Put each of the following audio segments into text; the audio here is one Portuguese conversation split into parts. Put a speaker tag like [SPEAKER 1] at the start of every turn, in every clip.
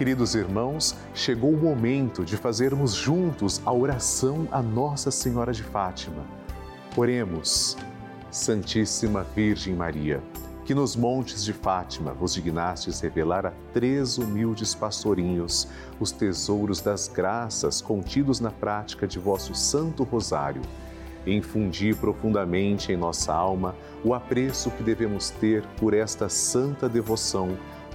[SPEAKER 1] Queridos irmãos, chegou o momento de fazermos juntos a oração a Nossa Senhora de Fátima. Oremos, Santíssima Virgem Maria, que nos montes de Fátima vos dignastes revelar a três humildes pastorinhos os tesouros das graças contidos na prática de vosso Santo Rosário. Infundi profundamente em nossa alma o apreço que devemos ter por esta santa devoção,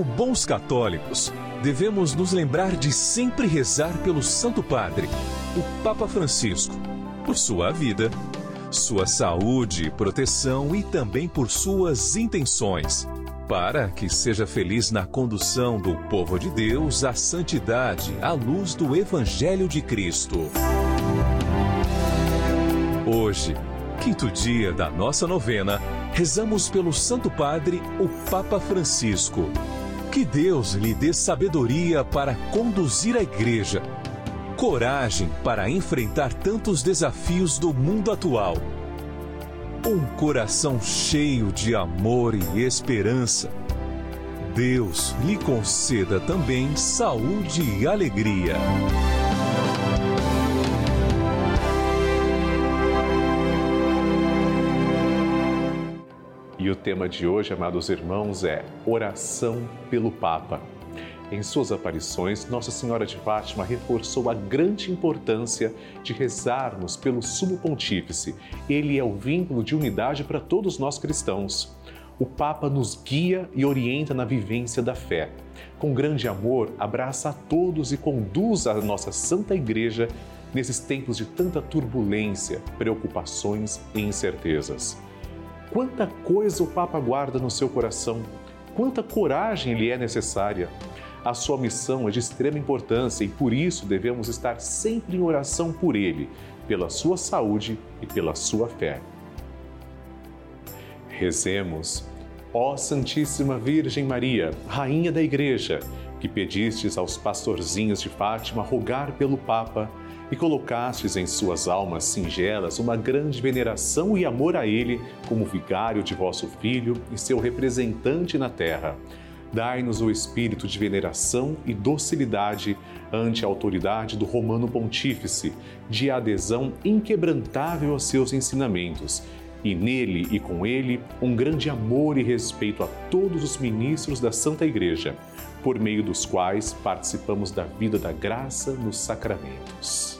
[SPEAKER 2] Como bons católicos, devemos nos lembrar de sempre rezar pelo Santo Padre, o Papa Francisco, por sua vida, sua saúde, proteção e também por suas intenções para que seja feliz na condução do povo de Deus à santidade à luz do Evangelho de Cristo. Hoje, quinto dia da nossa novena, rezamos pelo Santo Padre, o Papa Francisco. Que Deus lhe dê sabedoria para conduzir a Igreja, coragem para enfrentar tantos desafios do mundo atual um coração cheio de amor e esperança. Deus lhe conceda também saúde e alegria.
[SPEAKER 1] E o tema de hoje, amados irmãos, é Oração pelo Papa. Em suas aparições, Nossa Senhora de Fátima reforçou a grande importância de rezarmos pelo Sumo Pontífice. Ele é o vínculo de unidade para todos nós cristãos. O Papa nos guia e orienta na vivência da fé. Com grande amor, abraça a todos e conduz a nossa Santa Igreja nesses tempos de tanta turbulência, preocupações e incertezas. Quanta coisa o Papa guarda no seu coração, quanta coragem lhe é necessária a sua missão é de extrema importância e por isso devemos estar sempre em oração por ele, pela sua saúde e pela sua fé. Rezemos, ó Santíssima Virgem Maria, Rainha da Igreja, que pedistes aos pastorzinhos de Fátima rogar pelo Papa e colocastes em suas almas singelas uma grande veneração e amor a ele como vigário de vosso Filho e seu representante na terra dai-nos o espírito de veneração e docilidade ante a autoridade do Romano Pontífice, de adesão inquebrantável aos seus ensinamentos, e nele e com ele um grande amor e respeito a todos os ministros da Santa Igreja, por meio dos quais participamos da vida da graça nos sacramentos.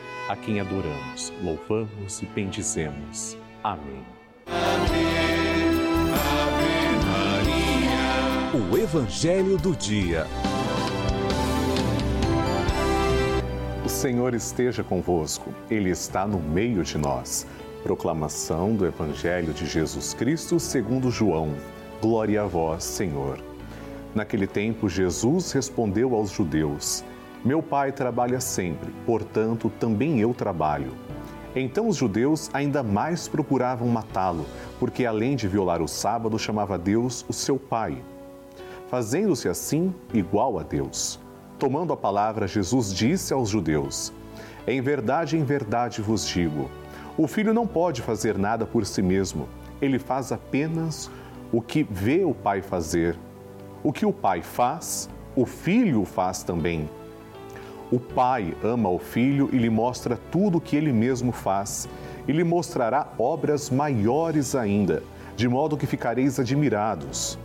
[SPEAKER 1] a quem adoramos, louvamos e bendizemos. Amém.
[SPEAKER 2] O Evangelho do Dia.
[SPEAKER 1] O Senhor esteja convosco, Ele está no meio de nós. Proclamação do Evangelho de Jesus Cristo segundo João. Glória a vós, Senhor. Naquele tempo, Jesus respondeu aos judeus: Meu pai trabalha sempre, portanto, também eu trabalho. Então os judeus ainda mais procuravam matá-lo, porque além de violar o sábado, chamava Deus o seu Pai, fazendo-se assim igual a Deus. Tomando a palavra, Jesus disse aos judeus: Em verdade, em verdade vos digo, o filho não pode fazer nada por si mesmo, ele faz apenas o que vê o pai fazer. O que o pai faz, o filho faz também. O pai ama o filho e lhe mostra tudo o que ele mesmo faz, e lhe mostrará obras maiores ainda, de modo que ficareis admirados.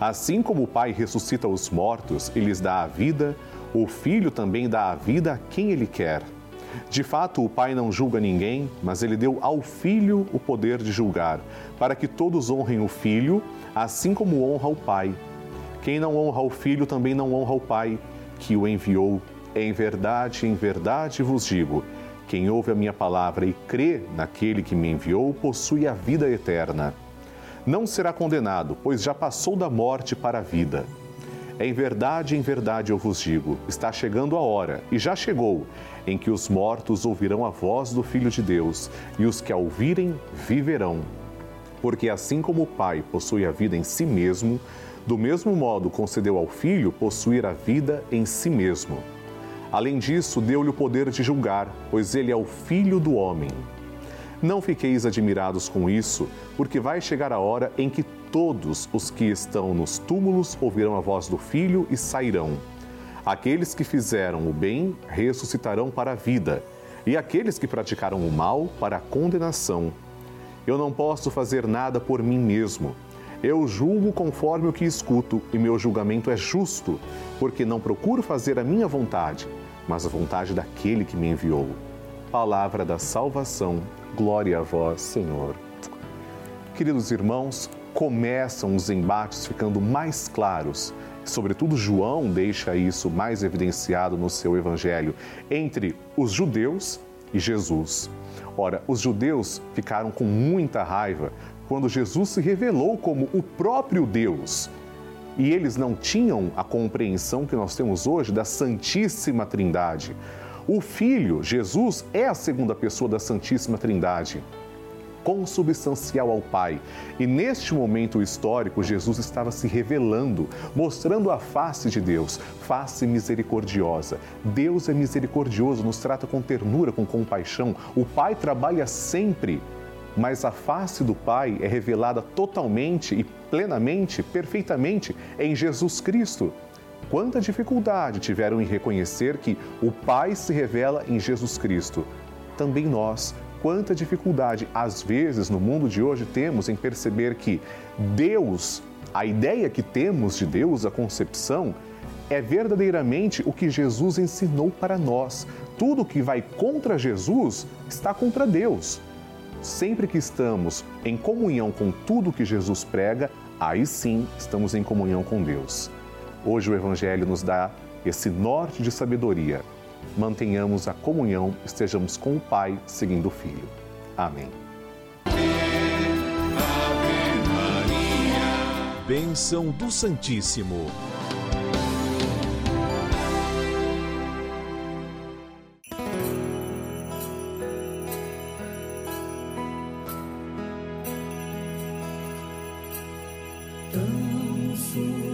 [SPEAKER 1] Assim como o pai ressuscita os mortos e lhes dá a vida, o filho também dá a vida a quem ele quer. De fato, o pai não julga ninguém, mas ele deu ao filho o poder de julgar, para que todos honrem o filho, assim como honra o pai. Quem não honra o filho também não honra o pai que o enviou. Em verdade, em verdade vos digo: quem ouve a minha palavra e crê naquele que me enviou, possui a vida eterna. Não será condenado, pois já passou da morte para a vida. Em verdade, em verdade eu vos digo: está chegando a hora, e já chegou, em que os mortos ouvirão a voz do Filho de Deus, e os que a ouvirem viverão. Porque assim como o Pai possui a vida em si mesmo, do mesmo modo concedeu ao Filho possuir a vida em si mesmo. Além disso, deu-lhe o poder de julgar, pois ele é o Filho do homem. Não fiqueis admirados com isso, porque vai chegar a hora em que todos os que estão nos túmulos ouvirão a voz do Filho e sairão. Aqueles que fizeram o bem ressuscitarão para a vida, e aqueles que praticaram o mal para a condenação. Eu não posso fazer nada por mim mesmo. Eu julgo conforme o que escuto, e meu julgamento é justo, porque não procuro fazer a minha vontade mas a vontade daquele que me enviou. Palavra da salvação, glória a vós, Senhor. Queridos irmãos, começam os embates ficando mais claros. Sobretudo, João deixa isso mais evidenciado no seu evangelho entre os judeus e Jesus. Ora, os judeus ficaram com muita raiva quando Jesus se revelou como o próprio Deus e eles não tinham a compreensão que nós temos hoje da Santíssima Trindade. O Filho, Jesus, é a segunda pessoa da Santíssima Trindade, consubstancial ao Pai. E neste momento histórico, Jesus estava se revelando, mostrando a face de Deus, face misericordiosa. Deus é misericordioso, nos trata com ternura, com compaixão. O Pai trabalha sempre mas a face do Pai é revelada totalmente e plenamente, perfeitamente em Jesus Cristo. Quanta dificuldade tiveram em reconhecer que o Pai se revela em Jesus Cristo. Também nós, quanta dificuldade às vezes no mundo de hoje temos em perceber que Deus, a ideia que temos de Deus, a concepção, é verdadeiramente o que Jesus ensinou para nós. Tudo que vai contra Jesus está contra Deus sempre que estamos em comunhão com tudo que Jesus prega, aí sim estamos em comunhão com Deus. Hoje o Evangelho nos dá esse norte de sabedoria. Mantenhamos a comunhão, estejamos com o Pai, seguindo o Filho. Amém.
[SPEAKER 2] Bênção do Santíssimo. tão.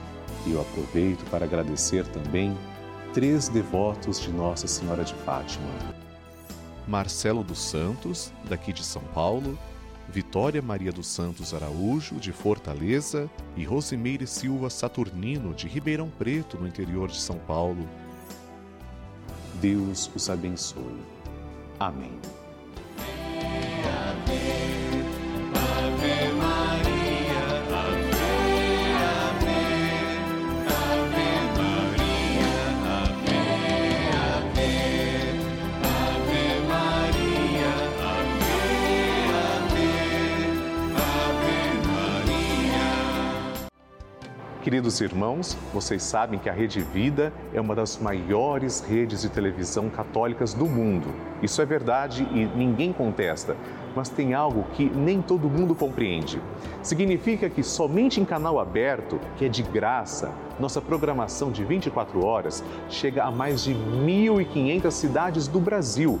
[SPEAKER 1] E eu aproveito para agradecer também três devotos de Nossa Senhora de Fátima.
[SPEAKER 3] Marcelo dos Santos, daqui de São Paulo, Vitória Maria dos Santos Araújo, de Fortaleza, e Rosimeire Silva Saturnino, de Ribeirão Preto, no interior de São Paulo.
[SPEAKER 1] Deus os abençoe. Amém. Queridos irmãos, vocês sabem que a Rede Vida é uma das maiores redes de televisão católicas do mundo. Isso é verdade e ninguém contesta, mas tem algo que nem todo mundo compreende. Significa que somente em canal aberto, que é de graça, nossa programação de 24 horas chega a mais de 1.500 cidades do Brasil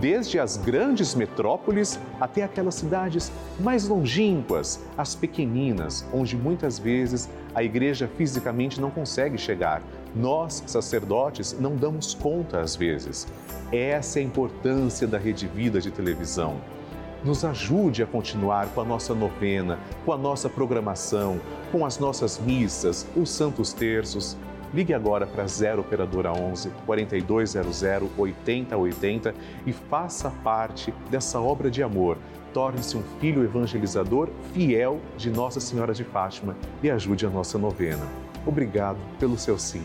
[SPEAKER 1] desde as grandes metrópoles até aquelas cidades mais longínquas, as pequeninas, onde muitas vezes a igreja fisicamente não consegue chegar. Nós, sacerdotes, não damos conta às vezes. Essa é a importância da Rede Vida de televisão. Nos ajude a continuar com a nossa novena, com a nossa programação, com as nossas missas, os santos terços Ligue agora para 0 Operadora 11 4200 8080 e faça parte dessa obra de amor. Torne-se um filho evangelizador fiel de Nossa Senhora de Fátima e ajude a nossa novena. Obrigado pelo seu sim.